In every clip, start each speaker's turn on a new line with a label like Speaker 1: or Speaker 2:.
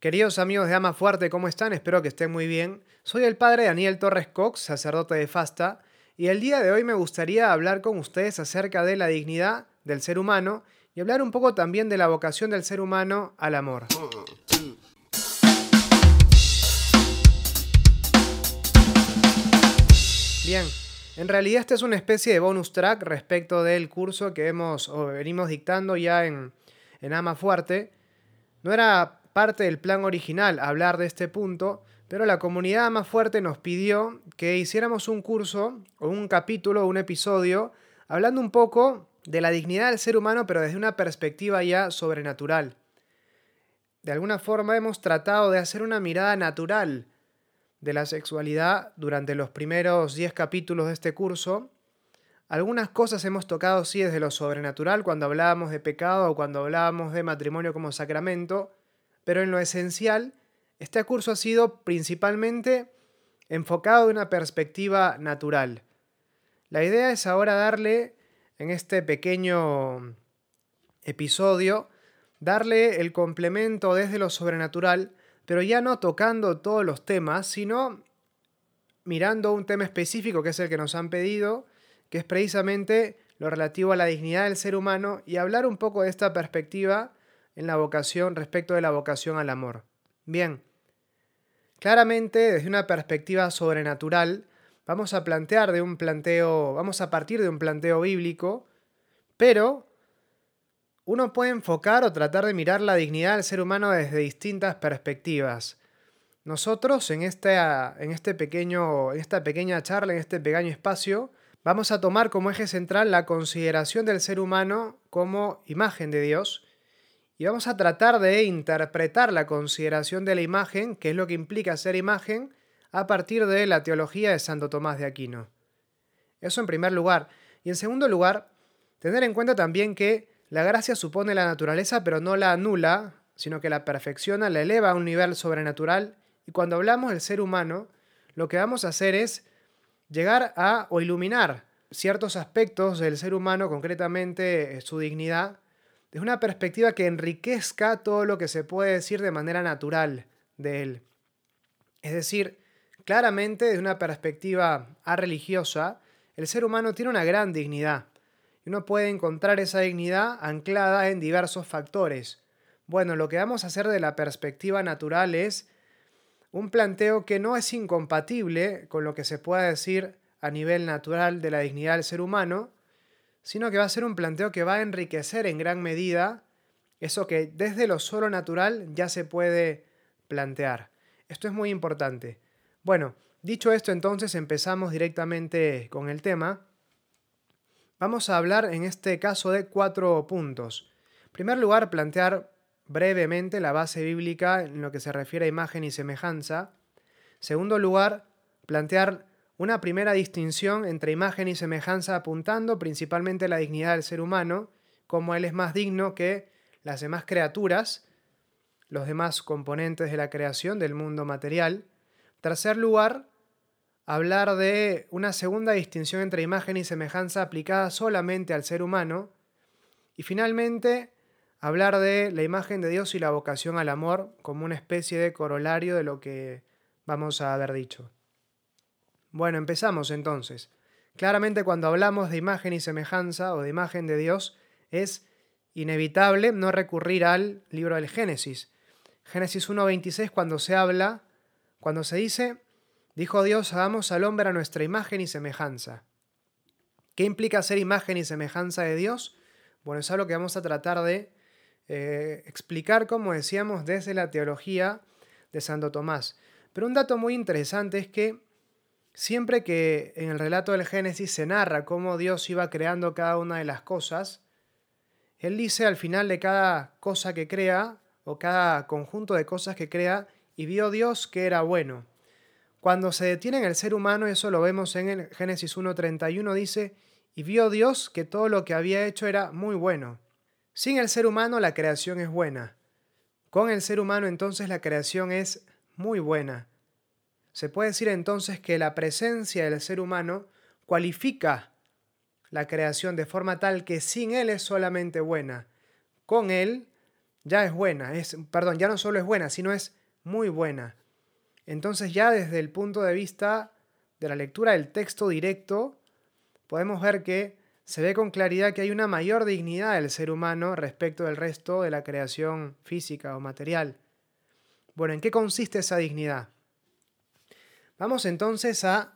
Speaker 1: Queridos amigos de Ama Fuerte, ¿cómo están? Espero que estén muy bien. Soy el padre Daniel Torres Cox, sacerdote de Fasta, y el día de hoy me gustaría hablar con ustedes acerca de la dignidad del ser humano y hablar un poco también de la vocación del ser humano al amor. Bien, en realidad esta es una especie de bonus track respecto del curso que hemos o venimos dictando ya en, en Ama Fuerte. No era parte del plan original hablar de este punto, pero la comunidad más fuerte nos pidió que hiciéramos un curso o un capítulo o un episodio hablando un poco de la dignidad del ser humano, pero desde una perspectiva ya sobrenatural. De alguna forma hemos tratado de hacer una mirada natural de la sexualidad durante los primeros 10 capítulos de este curso. Algunas cosas hemos tocado sí desde lo sobrenatural, cuando hablábamos de pecado o cuando hablábamos de matrimonio como sacramento, pero en lo esencial, este curso ha sido principalmente enfocado de una perspectiva natural. La idea es ahora darle, en este pequeño episodio, darle el complemento desde lo sobrenatural, pero ya no tocando todos los temas, sino mirando un tema específico que es el que nos han pedido, que es precisamente lo relativo a la dignidad del ser humano y hablar un poco de esta perspectiva en la vocación respecto de la vocación al amor. Bien, claramente desde una perspectiva sobrenatural vamos a plantear de un planteo, vamos a partir de un planteo bíblico, pero uno puede enfocar o tratar de mirar la dignidad del ser humano desde distintas perspectivas. Nosotros en, esta, en, este pequeño, en esta pequeña charla, en este pequeño espacio, vamos a tomar como eje central la consideración del ser humano como imagen de Dios y vamos a tratar de interpretar la consideración de la imagen, que es lo que implica ser imagen, a partir de la teología de Santo Tomás de Aquino. Eso en primer lugar. Y en segundo lugar, tener en cuenta también que la gracia supone la naturaleza, pero no la anula, sino que la perfecciona, la eleva a un nivel sobrenatural. Y cuando hablamos del ser humano, lo que vamos a hacer es llegar a o iluminar ciertos aspectos del ser humano, concretamente eh, su dignidad, desde una perspectiva que enriquezca todo lo que se puede decir de manera natural de él. Es decir, claramente desde una perspectiva religiosa, el ser humano tiene una gran dignidad y uno puede encontrar esa dignidad anclada en diversos factores. Bueno, lo que vamos a hacer de la perspectiva natural es un planteo que no es incompatible con lo que se pueda decir a nivel natural de la dignidad del ser humano, sino que va a ser un planteo que va a enriquecer en gran medida eso que desde lo solo natural ya se puede plantear. Esto es muy importante. Bueno, dicho esto entonces empezamos directamente con el tema. Vamos a hablar en este caso de cuatro puntos. En primer lugar, plantear brevemente la base bíblica en lo que se refiere a imagen y semejanza. Segundo lugar, plantear una primera distinción entre imagen y semejanza apuntando principalmente a la dignidad del ser humano, como él es más digno que las demás criaturas, los demás componentes de la creación del mundo material. Tercer lugar, hablar de una segunda distinción entre imagen y semejanza aplicada solamente al ser humano. Y finalmente, hablar de la imagen de Dios y la vocación al amor como una especie de corolario de lo que vamos a haber dicho. Bueno, empezamos entonces. Claramente cuando hablamos de imagen y semejanza o de imagen de Dios, es inevitable no recurrir al libro del Génesis. Génesis 1.26 cuando se habla, cuando se dice, dijo Dios, hagamos al hombre a nuestra imagen y semejanza. ¿Qué implica ser imagen y semejanza de Dios? Bueno, es algo que vamos a tratar de eh, explicar, como decíamos, desde la teología de Santo Tomás. Pero un dato muy interesante es que Siempre que en el relato del Génesis se narra cómo Dios iba creando cada una de las cosas, Él dice al final de cada cosa que crea, o cada conjunto de cosas que crea, y vio Dios que era bueno. Cuando se detiene en el ser humano, eso lo vemos en el Génesis 1.31, dice, y vio Dios que todo lo que había hecho era muy bueno. Sin el ser humano la creación es buena. Con el ser humano entonces la creación es muy buena. Se puede decir entonces que la presencia del ser humano cualifica la creación de forma tal que sin él es solamente buena. Con él ya es buena, es, perdón, ya no solo es buena, sino es muy buena. Entonces ya desde el punto de vista de la lectura del texto directo, podemos ver que se ve con claridad que hay una mayor dignidad del ser humano respecto del resto de la creación física o material. Bueno, ¿en qué consiste esa dignidad? Vamos entonces a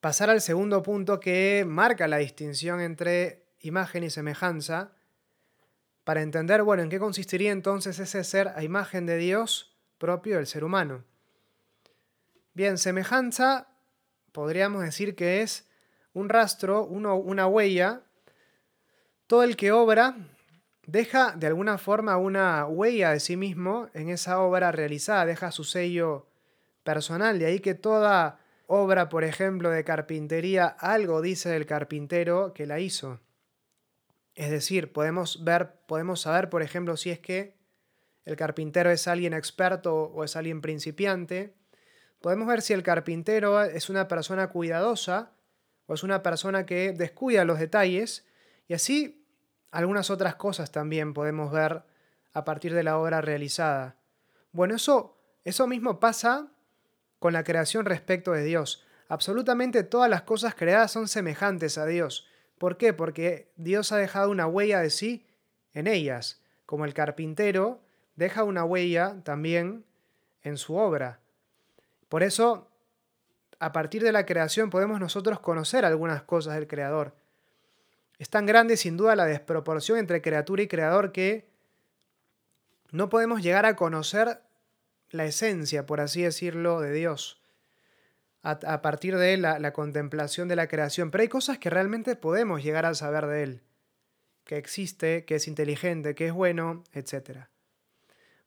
Speaker 1: pasar al segundo punto que marca la distinción entre imagen y semejanza, para entender, bueno, en qué consistiría entonces ese ser a imagen de Dios propio del ser humano. Bien, semejanza podríamos decir que es un rastro, una huella. Todo el que obra deja de alguna forma una huella de sí mismo en esa obra realizada, deja su sello personal. De ahí que toda obra, por ejemplo, de carpintería, algo dice del carpintero que la hizo. Es decir, podemos ver, podemos saber, por ejemplo, si es que el carpintero es alguien experto o es alguien principiante. Podemos ver si el carpintero es una persona cuidadosa o es una persona que descuida los detalles. Y así algunas otras cosas también podemos ver a partir de la obra realizada. Bueno, eso, eso mismo pasa con la creación respecto de Dios. Absolutamente todas las cosas creadas son semejantes a Dios. ¿Por qué? Porque Dios ha dejado una huella de sí en ellas, como el carpintero deja una huella también en su obra. Por eso, a partir de la creación podemos nosotros conocer algunas cosas del Creador. Es tan grande sin duda la desproporción entre criatura y creador que no podemos llegar a conocer la esencia, por así decirlo, de Dios a, partir de la, la contemplación de la creación. Pero hay cosas que realmente podemos llegar a saber de Él, que existe, que es inteligente, que es bueno, etc.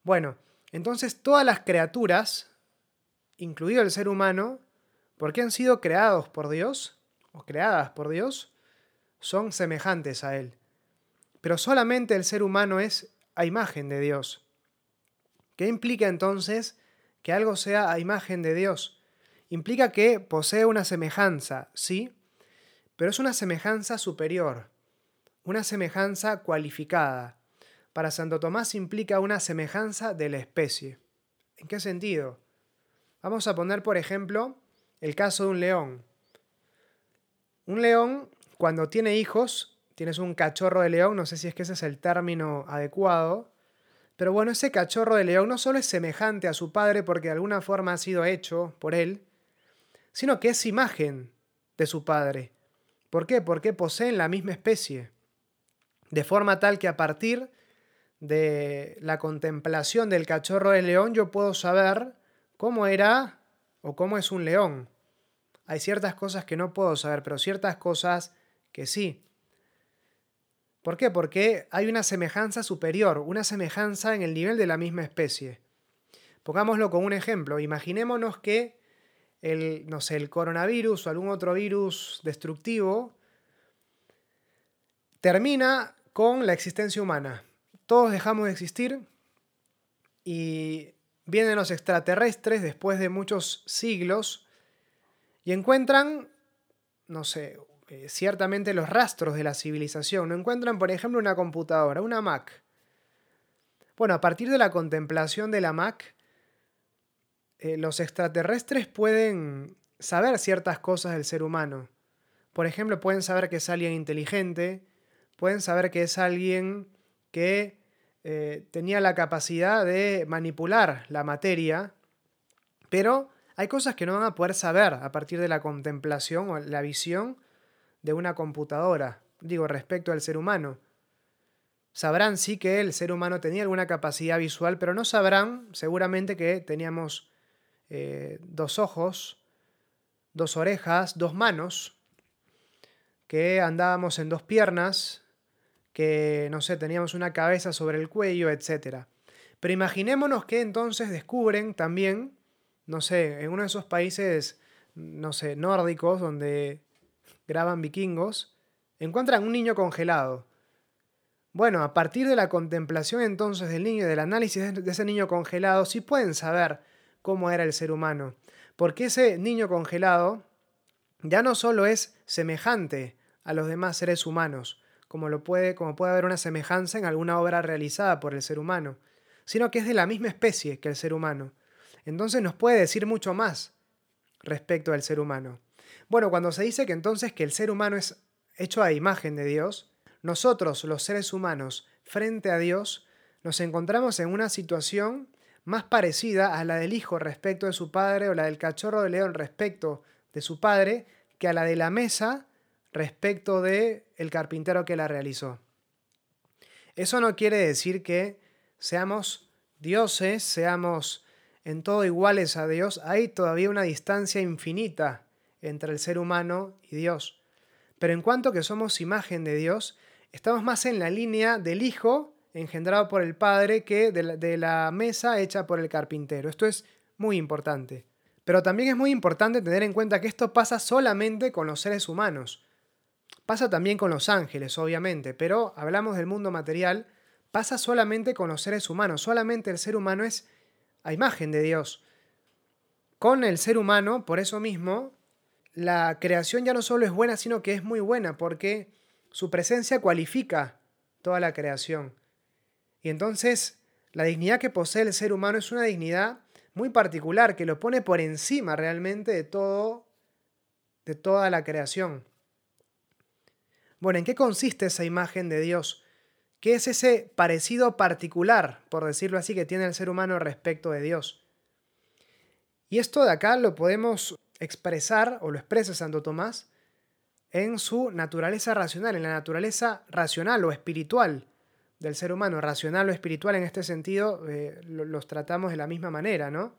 Speaker 1: Bueno, entonces todas las criaturas, incluido el ser humano, porque han sido creados por Dios, o creadas por Dios, son semejantes a Él. Pero solamente el ser humano es a imagen de Dios. ¿Qué implica entonces que algo sea a imagen de Dios? Implica que posee una semejanza, sí, pero es una semejanza superior, una semejanza cualificada. Para Santo Tomás implica una semejanza de la especie. ¿En qué sentido? Vamos a poner, por ejemplo, el caso de un león. Un león, cuando tiene hijos, tienes un cachorro de león, no sé si es que ese es el término adecuado, pero bueno, ese cachorro de león no solo es semejante a su padre porque de alguna forma ha sido hecho por él, sino que es imagen de su padre. ¿Por qué? Porque poseen la misma especie. De forma tal que a partir de la contemplación del cachorro de león yo puedo saber cómo era o cómo es un león. Hay ciertas cosas que no puedo saber, pero ciertas cosas que sí. ¿Por qué? Porque hay una semejanza superior, una semejanza en el nivel de la misma especie. Pongámoslo con un ejemplo. Imaginémonos que el, no sé, el coronavirus o algún otro virus destructivo termina con la existencia humana. Todos dejamos de existir y vienen los extraterrestres después de muchos siglos y encuentran, no sé, eh, ciertamente los rastros de la civilización. No encuentran, por ejemplo, una computadora, una Mac. Bueno, a partir de la contemplación de la Mac, eh, los extraterrestres pueden saber ciertas cosas del ser humano. Por ejemplo, pueden saber que es alguien inteligente, pueden saber que es alguien que eh, tenía la capacidad de manipular la materia, pero hay cosas que no van a poder saber a partir de la contemplación o la visión de una computadora, digo, respecto al ser humano. Sabrán sí que el ser humano tenía alguna capacidad visual, pero no sabrán seguramente que teníamos eh, dos ojos, dos orejas, dos manos, que andábamos en dos piernas, que, no sé, teníamos una cabeza sobre el cuello, etc. Pero imaginémonos que entonces descubren también, no sé, en uno de esos países, no sé, nórdicos, donde graban vikingos, encuentran un niño congelado. Bueno, a partir de la contemplación entonces del niño y del análisis de ese niño congelado, sí pueden saber cómo era el ser humano. Porque ese niño congelado ya no solo es semejante a los demás seres humanos, como, lo puede, como puede haber una semejanza en alguna obra realizada por el ser humano, sino que es de la misma especie que el ser humano. Entonces nos puede decir mucho más respecto al ser humano. Bueno, cuando se dice que entonces que el ser humano es hecho a imagen de Dios, nosotros, los seres humanos, frente a Dios, nos encontramos en una situación más parecida a la del hijo respecto de su padre o la del cachorro de león respecto de su padre que a la de la mesa respecto de el carpintero que la realizó. Eso no quiere decir que seamos dioses, seamos en todo iguales a Dios. Hay todavía una distancia infinita entre el ser humano y Dios. Pero en cuanto que somos imagen de Dios, estamos más en la línea del Hijo engendrado por el Padre que de la, de la mesa hecha por el carpintero. Esto es muy importante. Pero también es muy importante tener en cuenta que esto pasa solamente con los seres humanos. Pasa también con los ángeles, obviamente, pero hablamos del mundo material, pasa solamente con los seres humanos. Solamente el ser humano es a imagen de Dios. Con el ser humano, por eso mismo, la creación ya no solo es buena, sino que es muy buena, porque su presencia cualifica toda la creación. Y entonces, la dignidad que posee el ser humano es una dignidad muy particular que lo pone por encima realmente de todo, de toda la creación. Bueno, ¿en qué consiste esa imagen de Dios? ¿Qué es ese parecido particular, por decirlo así, que tiene el ser humano respecto de Dios? Y esto de acá lo podemos expresar, o lo expresa Santo Tomás, en su naturaleza racional, en la naturaleza racional o espiritual del ser humano, racional o espiritual en este sentido, eh, los tratamos de la misma manera, ¿no?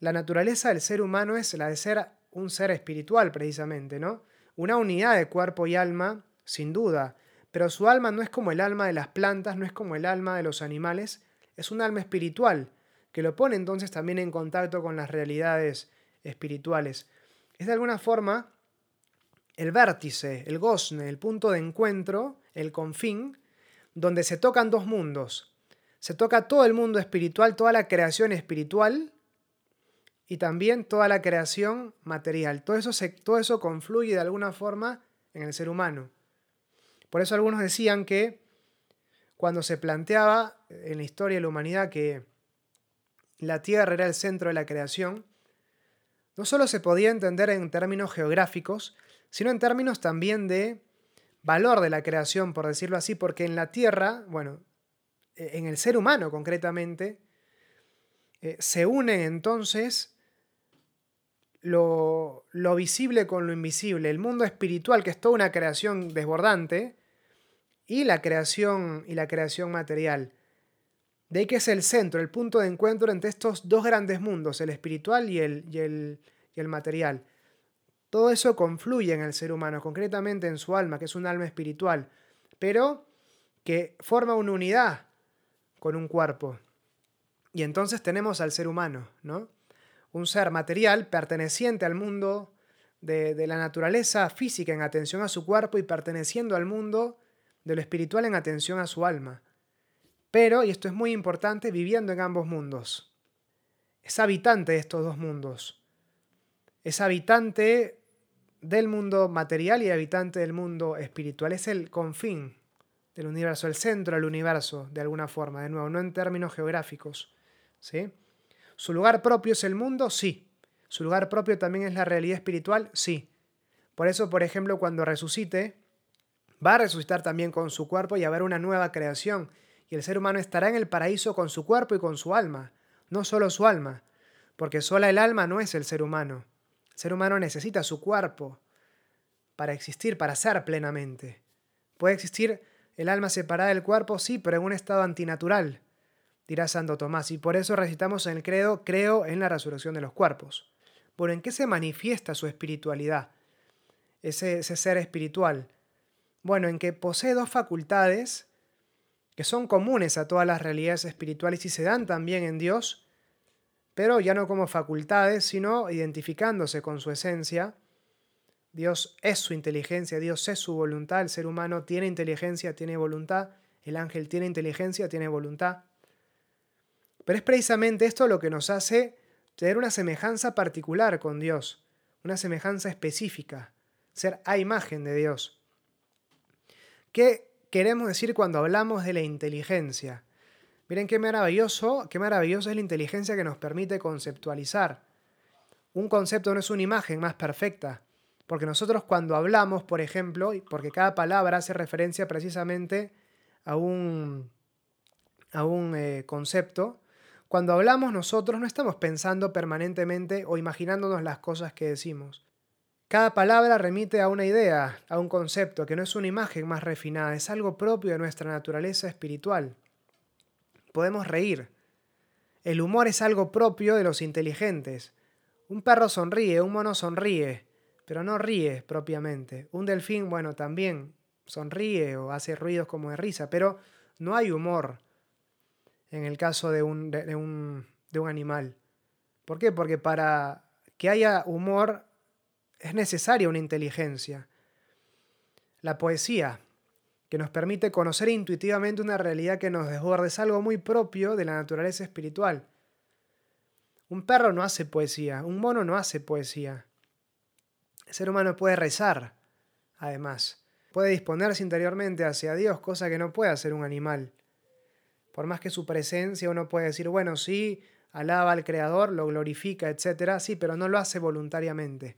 Speaker 1: La naturaleza del ser humano es la de ser un ser espiritual, precisamente, ¿no? Una unidad de cuerpo y alma, sin duda, pero su alma no es como el alma de las plantas, no es como el alma de los animales, es un alma espiritual, que lo pone entonces también en contacto con las realidades espirituales. Es de alguna forma el vértice, el gozne, el punto de encuentro, el confín, donde se tocan dos mundos. Se toca todo el mundo espiritual, toda la creación espiritual y también toda la creación material. Todo eso, se, todo eso confluye de alguna forma en el ser humano. Por eso algunos decían que cuando se planteaba en la historia de la humanidad que la Tierra era el centro de la creación, no solo se podía entender en términos geográficos, sino en términos también de valor de la creación, por decirlo así, porque en la Tierra, bueno, e, en el ser humano concretamente, eh, se unen entonces lo, lo, visible con lo invisible, el mundo espiritual, que es toda una creación desbordante, y la creación, y la creación material. De que es el centro, el punto de encuentro entre estos dos grandes mundos, el espiritual y el, y el, y el material. Todo eso confluye en el ser humano, concretamente en su alma, que es un alma espiritual, pero que forma una unidad con un cuerpo. Y entonces tenemos al ser humano, ¿no? Un ser material perteneciente al mundo de, de, la naturaleza física en atención a su cuerpo y perteneciendo al mundo de lo espiritual en atención a su alma. Pero, y esto es muy importante, viviendo en ambos mundos. Es habitante de estos dos mundos. Es habitante del mundo material y habitante del mundo espiritual. Es el confín del universo, el centro del universo, de alguna forma, de nuevo, no en términos geográficos. ¿sí? ¿Su lugar propio es el mundo? Sí. ¿Su lugar propio también es la realidad espiritual? Sí. Por eso, por ejemplo, cuando resucite, va a resucitar también con su cuerpo y haber una nueva creación. Y el ser humano estará en el paraíso con su cuerpo y con su alma, no solo su alma, porque sola el alma no es el ser humano. El ser humano necesita su cuerpo para existir, para ser plenamente. Puede existir el alma separada del cuerpo, sí, pero en un estado antinatural, dirá Santo Tomás, y por eso recitamos en el credo, creo en la resurrección de los cuerpos. Bueno, ¿en qué se manifiesta su espiritualidad? Ese, ese ser espiritual. Bueno, en que posee dos facultades que son comunes a todas las realidades espirituales y se dan también en Dios, pero ya no como facultades, sino identificándose con su esencia. Dios es su inteligencia, Dios es su voluntad, el ser humano tiene inteligencia, tiene voluntad, el ángel tiene inteligencia, tiene voluntad. Pero es precisamente esto lo que nos hace tener una semejanza particular con Dios, una semejanza específica, ser a imagen de Dios. ¿Qué queremos decir cuando hablamos de la inteligencia? Miren qué maravilloso, qué maravilloso es la inteligencia que nos permite conceptualizar. Un concepto no es una imagen más perfecta, porque nosotros cuando hablamos, por ejemplo, porque cada palabra hace referencia precisamente a un, a un eh, concepto, cuando hablamos nosotros no estamos pensando permanentemente o imaginándonos las cosas que decimos. Cada palabra remite a una idea, a un concepto, que no es una imagen más refinada, es algo propio de nuestra naturaleza espiritual. Podemos reír. El humor es algo propio de los inteligentes. Un perro sonríe, un mono sonríe, pero no ríe propiamente. Un delfín, bueno, también sonríe o hace ruidos como de risa, pero no hay humor en el caso de un, de, un, de un animal. ¿Por qué? Porque para que haya humor es necesaria una inteligencia. La poesía, que nos permite conocer intuitivamente una realidad que nos desborda, es algo muy propio de la naturaleza espiritual. Un perro no hace poesía, un mono no hace poesía. El ser humano puede rezar, además. Puede disponerse interiormente hacia Dios, cosa que no puede hacer un animal. Por más que su presencia uno puede decir, bueno, sí, alaba al Creador, lo glorifica, etc. Sí, pero no lo hace voluntariamente.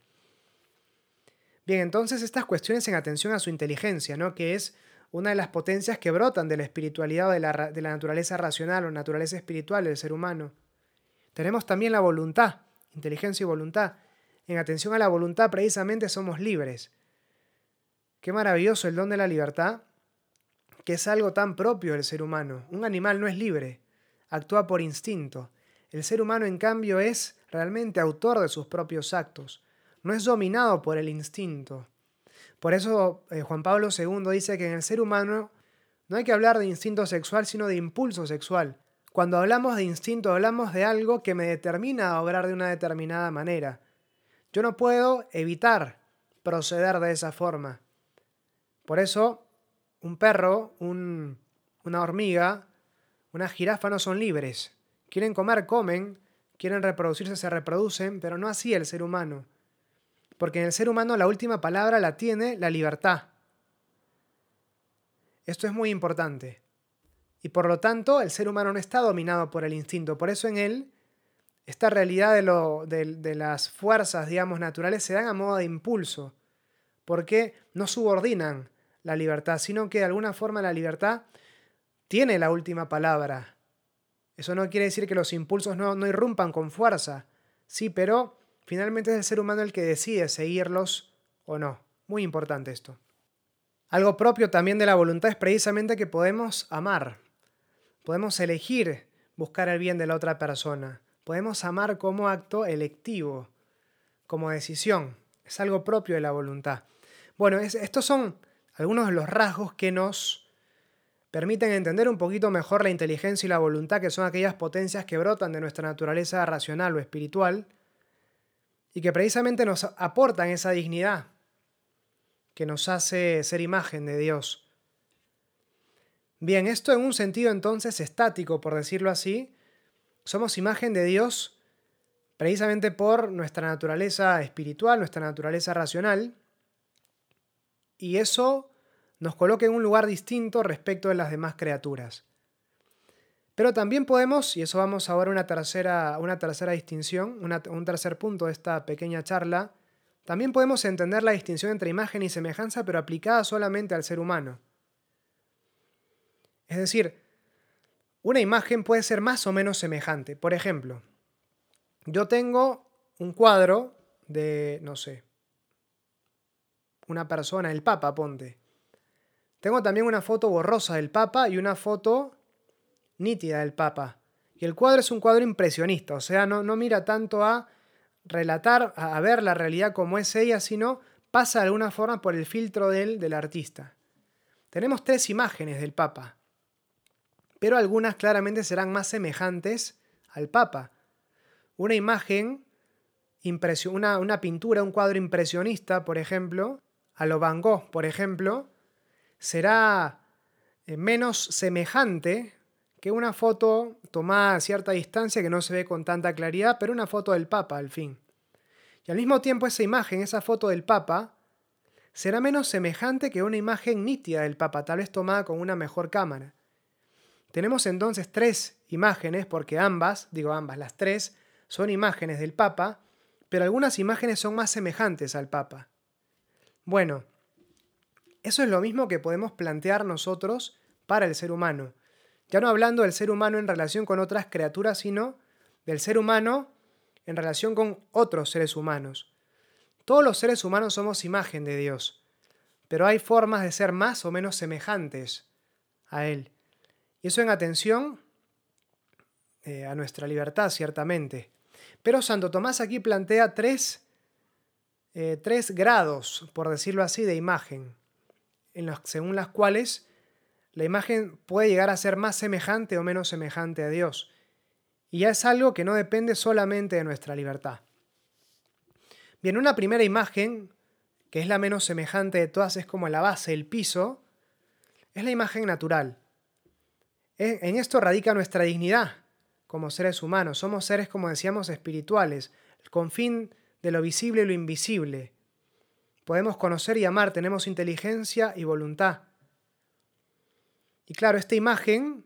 Speaker 1: Bien, entonces estas cuestiones en atención a su inteligencia, ¿no? que es una de las potencias que brotan de la espiritualidad o de la, de la naturaleza racional o naturaleza espiritual del ser humano. Tenemos también la voluntad, inteligencia y voluntad. En atención a la voluntad precisamente somos libres. Qué maravilloso el don de la libertad, que es algo tan propio del ser humano. Un animal no es libre, actúa por instinto. El ser humano, en cambio, es realmente autor de sus propios actos, no es dominado por el instinto. Por eso eh, Juan Pablo II dice que en el ser humano no hay que hablar de instinto sexual, sino de impulso sexual. Cuando hablamos de instinto, hablamos de algo que me determina a obrar de una determinada manera. Yo no puedo evitar proceder de esa forma. Por eso, un perro, una hormiga, una jirafa no son libres. Quieren comer, comen, quieren reproducirse, se reproducen, pero no así el ser humano. Porque en el ser humano la última palabra la tiene la libertad. Esto es muy importante. Y por lo tanto, el ser humano no está dominado por el instinto. Por eso en él, esta realidad de, las fuerzas, digamos, naturales se dan a modo de impulso. Porque no subordinan la libertad, sino que de alguna forma la libertad tiene la última palabra. Eso no quiere decir que los impulsos no, no irrumpan con fuerza. Sí, pero finalmente es el ser humano el que decide seguirlos o no. Muy importante esto. Algo propio también de la voluntad es precisamente que podemos amar. Podemos elegir buscar el bien de la otra persona. Podemos amar como acto electivo, como decisión. Es algo propio de la voluntad. Bueno, estos son algunos de los rasgos que nos permiten entender un poquito mejor la inteligencia y la voluntad, que son aquellas potencias que brotan de nuestra naturaleza racional o espiritual, y que precisamente nos aportan esa dignidad que nos hace ser imagen de Dios. Bien, esto en un sentido entonces estático, por decirlo así, somos imagen de Dios precisamente por nuestra naturaleza espiritual, nuestra naturaleza racional, y eso nos coloca en un lugar distinto respecto de las demás criaturas. Pero también podemos, y eso vamos a una tercera, una tercera distinción, un tercer punto de esta pequeña charla, también podemos entender la distinción entre imagen y semejanza, pero aplicada solamente al ser humano. Es decir, una imagen puede ser más o menos semejante. Por ejemplo, yo tengo un cuadro de, no sé, una persona, el Papa, ponte. Tengo también una foto borrosa del Papa y una foto nítida del Papa. Y el cuadro es un cuadro impresionista, o sea, no, no mira tanto a relatar, a, ver la realidad como es ella, sino pasa de alguna forma por el filtro del, del artista. Tenemos tres imágenes del Papa pero algunas claramente serán más semejantes al Papa. Una imagen, una, una pintura, un cuadro impresionista, por ejemplo, a lo Van Gogh, por ejemplo, será eh, menos semejante que una foto tomada a cierta distancia que no se ve con tanta claridad, pero una foto del Papa al fin. Y al mismo tiempo esa imagen, esa foto del Papa, será menos semejante que una imagen nítida del Papa, tal vez tomada con una mejor cámara. Tenemos entonces tres imágenes, porque ambas, digo ambas, las tres, son imágenes del Papa, pero algunas imágenes son más semejantes al Papa. Bueno, eso es lo mismo que podemos plantear nosotros para el ser humano. Ya no hablando del ser humano en relación con otras criaturas, sino del ser humano en relación con otros seres humanos. Todos los seres humanos somos imagen de Dios, pero hay formas de ser más o menos semejantes a Él. Y eso en atención eh, a nuestra libertad, ciertamente. Pero Santo Tomás aquí plantea tres, eh, tres grados, por decirlo así, de imagen, en según las cuales la imagen puede llegar a ser más semejante o menos semejante a Dios. Y ya es algo que no depende solamente de nuestra libertad. Bien, una primera imagen, que es la menos semejante de todas, es como la base, el piso, es la imagen natural. En esto radica nuestra dignidad como seres humanos. Somos seres, como decíamos, espirituales, con fin de lo visible y lo invisible. Podemos conocer y amar, tenemos inteligencia y voluntad. Y claro, esta imagen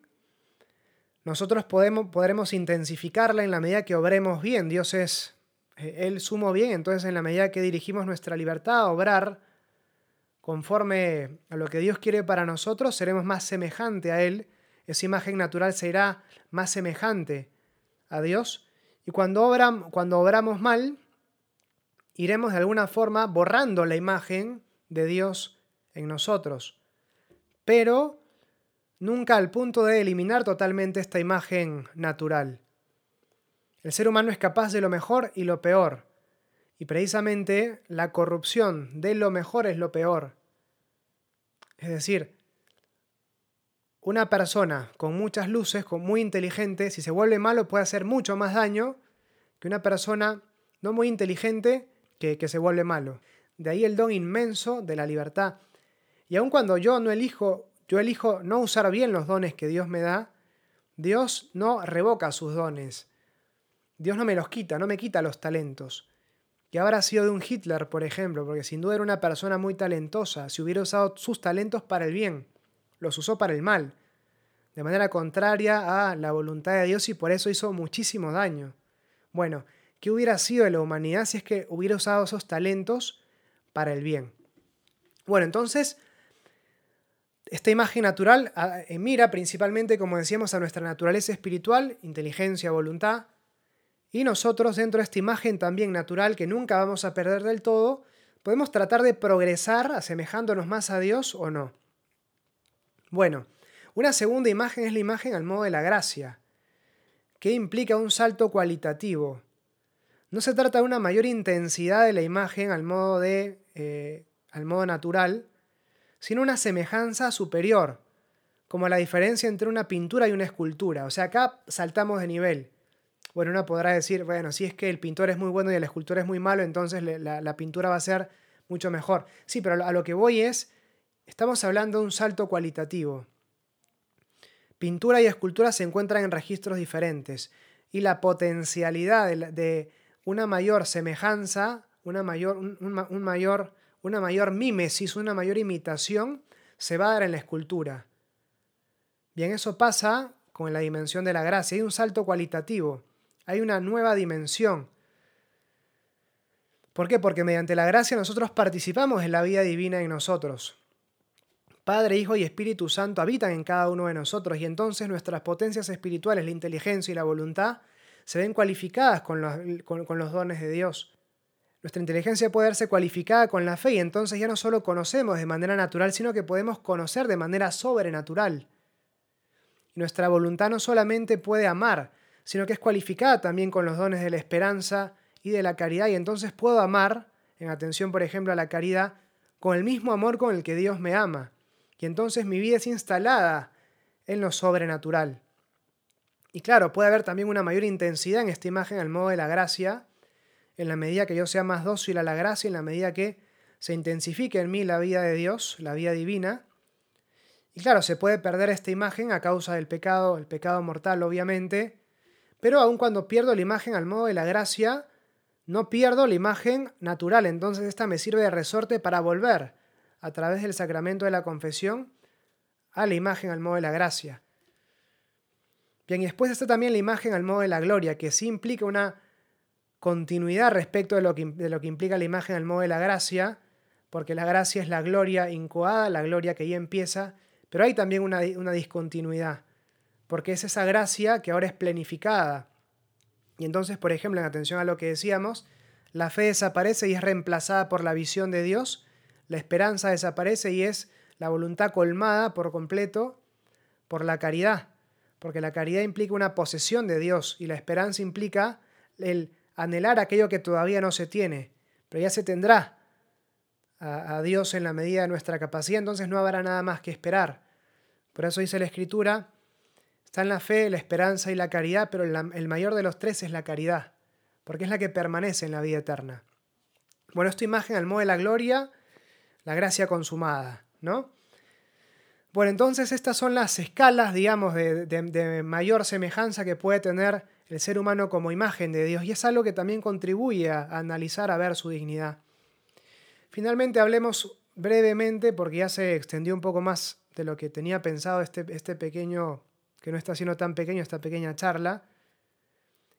Speaker 1: nosotros podremos intensificarla en la medida que obremos bien. Dios es eh, el sumo bien, entonces en la medida que dirigimos nuestra libertad a obrar conforme a lo que Dios quiere para nosotros, seremos más semejante a Él. Esa imagen natural será más semejante a Dios. Y cuando, cuando obramos mal, iremos de alguna forma borrando la imagen de Dios en nosotros. Pero nunca al punto de eliminar totalmente esta imagen natural. El ser humano es capaz de lo mejor y lo peor, y precisamente la corrupción de lo mejor es lo peor. Es decir, una persona con muchas luces, con muy inteligente, si se vuelve malo puede hacer mucho más daño que una persona no muy inteligente que, que se vuelve malo. De ahí el don inmenso de la libertad. Y aun cuando yo no elijo yo elijo no usar bien los dones que Dios me da, Dios no revoca sus dones. Dios no me los quita, no me quita los talentos. Que habrá sido de un Hitler, por ejemplo, porque sin duda era una persona muy talentosa, si hubiera usado sus talentos para el bien, los usó para el mal, de manera contraria a la voluntad de Dios y por eso hizo muchísimo daño. Bueno, ¿qué hubiera sido de la humanidad si es que hubiera usado esos talentos para el bien? Bueno, entonces esta imagen natural ah, eh, mira principalmente, como decíamos, a nuestra naturaleza espiritual, inteligencia, voluntad, y nosotros dentro de esta imagen también natural que nunca vamos a perder del todo, podemos tratar de progresar asemejándonos más a Dios o no. Bueno, una segunda imagen es la imagen al modo de la gracia, que implica un salto cualitativo. No se trata de una mayor intensidad de la imagen al modo, de, eh, al modo natural, sino una semejanza superior, como la diferencia entre una pintura y una escultura. O sea, acá saltamos de nivel. Bueno, uno podrá decir, bueno, si es que el pintor es muy bueno y el escultor es muy malo, entonces la, pintura va a ser mucho mejor. Sí, pero a lo que voy es, estamos hablando de un salto cualitativo. Pintura y escultura se encuentran en registros diferentes y la potencialidad de, una mayor semejanza, una mayor, un mayor una mayor mímesis, una mayor imitación, se va a dar en la escultura. Bien, eso pasa con la dimensión de la gracia. Hay un salto cualitativo, hay una nueva dimensión. ¿Por qué? Porque mediante la gracia nosotros participamos en la vida divina en nosotros. Padre, Hijo y Espíritu Santo habitan en cada uno de nosotros y entonces nuestras potencias espirituales, la inteligencia y la voluntad, se ven cualificadas con los, con los dones de Dios. Nuestra inteligencia puede verse cualificada con la fe y entonces ya no solo conocemos de manera natural, sino que podemos conocer de manera sobrenatural. Nuestra voluntad no solamente puede amar, sino que es cualificada también con los dones de la esperanza y de la caridad. Y entonces puedo amar, en atención por ejemplo a la caridad, con el mismo amor con el que Dios me ama. Y entonces mi vida es instalada en lo sobrenatural. Y claro, puede haber también una mayor intensidad en esta imagen al modo de la gracia, en la medida que yo sea más dócil a la gracia, en la medida que se intensifique en mí la vida de Dios, la vida divina. Y claro, se puede perder esta imagen a causa del pecado, el pecado mortal obviamente, pero aun cuando pierdo la imagen al modo de la gracia, no pierdo la imagen natural, entonces esta me sirve de resorte para volver a través del sacramento de la confesión a la imagen al modo de la gracia. Bien, y después está también la imagen al modo de la gloria, que sí implica una continuidad respecto de lo que, de lo que implica la imagen al modo de la gracia, porque la gracia es la gloria incoada, la gloria que ya empieza, pero hay también una, una discontinuidad, porque es esa gracia que ahora es planificada. Y entonces, por ejemplo, en atención a lo que decíamos, la fe desaparece y es reemplazada por la visión de Dios, la esperanza desaparece y es la voluntad colmada por completo por la caridad porque la caridad implica una posesión de Dios y la esperanza implica el anhelar aquello que todavía no se tiene, pero ya se tendrá a, Dios en la medida de nuestra capacidad, entonces no habrá nada más que esperar. Por eso dice la Escritura, está en la fe, la esperanza y la caridad, pero el mayor de los tres es la caridad, porque es la que permanece en la vida eterna. Bueno, esta imagen al modo de la gloria, la gracia consumada, ¿no? Bueno, entonces estas son las escalas, digamos, de, mayor semejanza que puede tener el ser humano como imagen de Dios y es algo que también contribuye a, analizar, a ver su dignidad. Finalmente hablemos brevemente, porque ya se extendió un poco más de lo que tenía pensado este, este pequeño, que no está siendo tan pequeño, esta pequeña charla.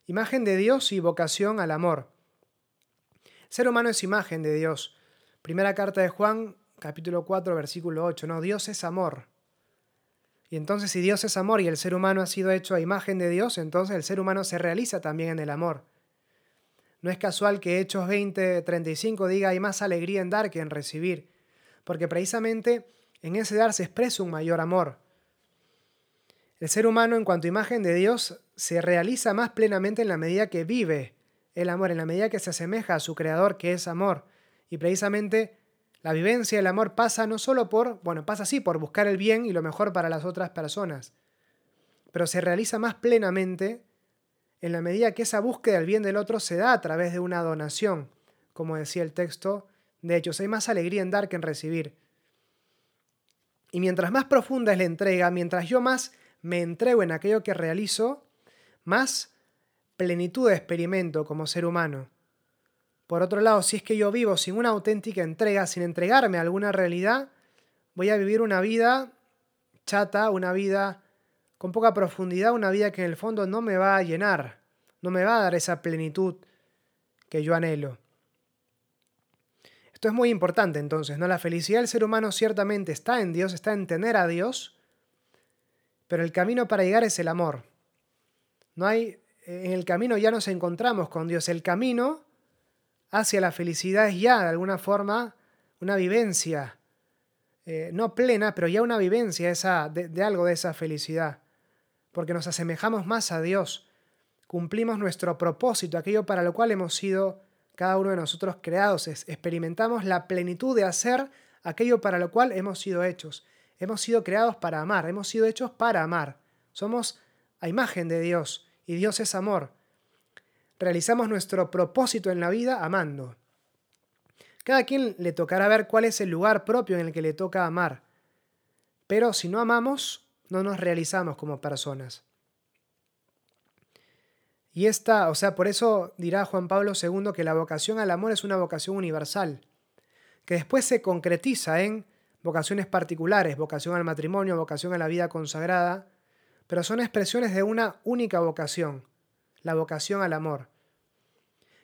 Speaker 1: Imagen de Dios y vocación al amor. El ser humano es imagen de Dios. Primera carta de Juan, capítulo 4, versículo 8, no, Dios es amor. Y entonces si Dios es amor y el ser humano ha sido hecho a imagen de Dios, entonces el ser humano se realiza también en el amor. No es casual que Hechos 20, 35 diga hay más alegría en dar que en recibir, porque precisamente en ese dar se expresa un mayor amor. El ser humano en cuanto a imagen de Dios se realiza más plenamente en la medida que vive el amor, en la medida que se asemeja a su creador que es amor. Y precisamente la vivencia del amor pasa no solo por, bueno, pasa así por buscar el bien y lo mejor para las otras personas, pero se realiza más plenamente en la medida que esa búsqueda del bien del otro se da a través de una donación, como decía el texto. De hecho, hay más alegría en dar que en recibir. Y mientras más profunda es la entrega, mientras yo más me entrego en aquello que realizo, más plenitud experimento como ser humano. Por otro lado, si es que yo vivo sin una auténtica entrega, sin entregarme a alguna realidad, voy a vivir una vida chata, una vida con poca profundidad, una vida que en el fondo no me va a llenar, no me va a dar esa plenitud que yo anhelo. Esto es muy importante entonces, ¿no? La felicidad del ser humano ciertamente está en Dios, está en tener a Dios, pero el camino para llegar es el amor. No hay en el camino ya nos encontramos con Dios, el camino hacia la felicidad es ya, de alguna forma, una vivencia, eh, no plena, pero ya una vivencia esa, de, algo de esa felicidad, porque nos asemejamos más a Dios, cumplimos nuestro propósito, aquello para lo cual hemos sido cada uno de nosotros creados, experimentamos la plenitud de hacer aquello para lo cual hemos sido hechos. Hemos sido creados para amar, hemos sido hechos para amar. Somos a imagen de Dios y Dios es amor realizamos nuestro propósito en la vida amando. Cada quien le tocará ver cuál es el lugar propio en el que le toca amar. Pero si no amamos, no nos realizamos como personas. Y esta, o sea, por eso dirá Juan Pablo II que la vocación al amor es una vocación universal, que después se concretiza en vocaciones particulares, vocación al matrimonio, vocación a la vida consagrada, pero son expresiones de una única vocación, la vocación al amor.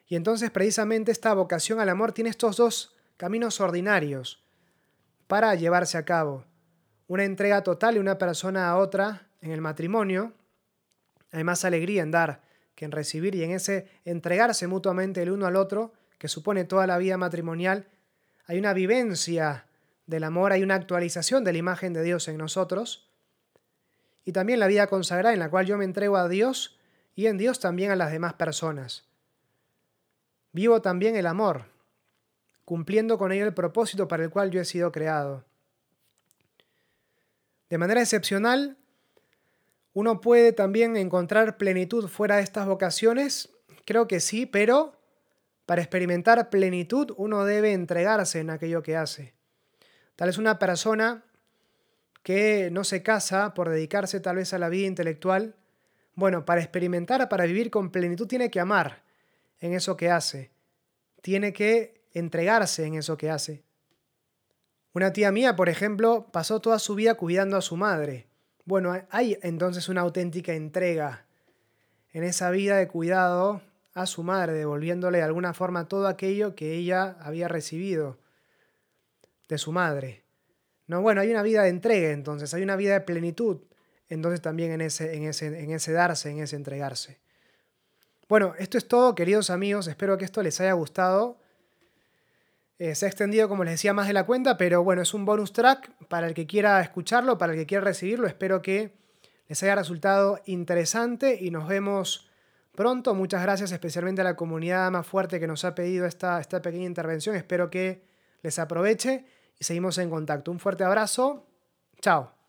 Speaker 1: Y entonces precisamente esta vocación al amor tiene estos dos caminos ordinarios para llevarse a cabo. Una entrega total de una persona a otra en el matrimonio. Hay más alegría en dar que en recibir y en ese entregarse mutuamente el uno al otro, que supone toda la vida matrimonial, hay una vivencia del amor, hay una actualización de la imagen de Dios en nosotros. Y también la vida consagrada en la cual yo me entrego a Dios y en Dios también a las demás personas. Vivo también el amor, cumpliendo con ello el propósito para el cual yo he sido creado. De manera excepcional, uno puede también encontrar plenitud fuera de estas vocaciones, creo que sí, pero para experimentar plenitud uno debe entregarse en aquello que hace. Tal es una persona que no se casa por dedicarse tal vez a la vida intelectual, bueno, para experimentar, para vivir con plenitud tiene que amar. en eso que hace. Tiene que entregarse en eso que hace. Una tía mía, por ejemplo, pasó toda su vida cuidando a su madre. Bueno, hay entonces una auténtica entrega en esa vida de cuidado a su madre, devolviéndole de alguna forma todo aquello que ella había recibido de su madre. No, bueno, hay una vida de entrega entonces, hay una vida de plenitud, entonces también en ese, en ese, en ese darse, en ese entregarse. Bueno, esto es todo, queridos amigos, espero que esto les haya gustado. Eh, se ha extendido, como les decía, más de la cuenta, pero bueno, es un bonus track para el que quiera escucharlo, para el que quiera recibirlo. Espero que les haya resultado interesante y nos vemos pronto. Muchas gracias especialmente a la comunidad más fuerte que nos ha pedido esta, esta pequeña intervención. Espero que les aproveche y seguimos en contacto. Un fuerte abrazo. Chao.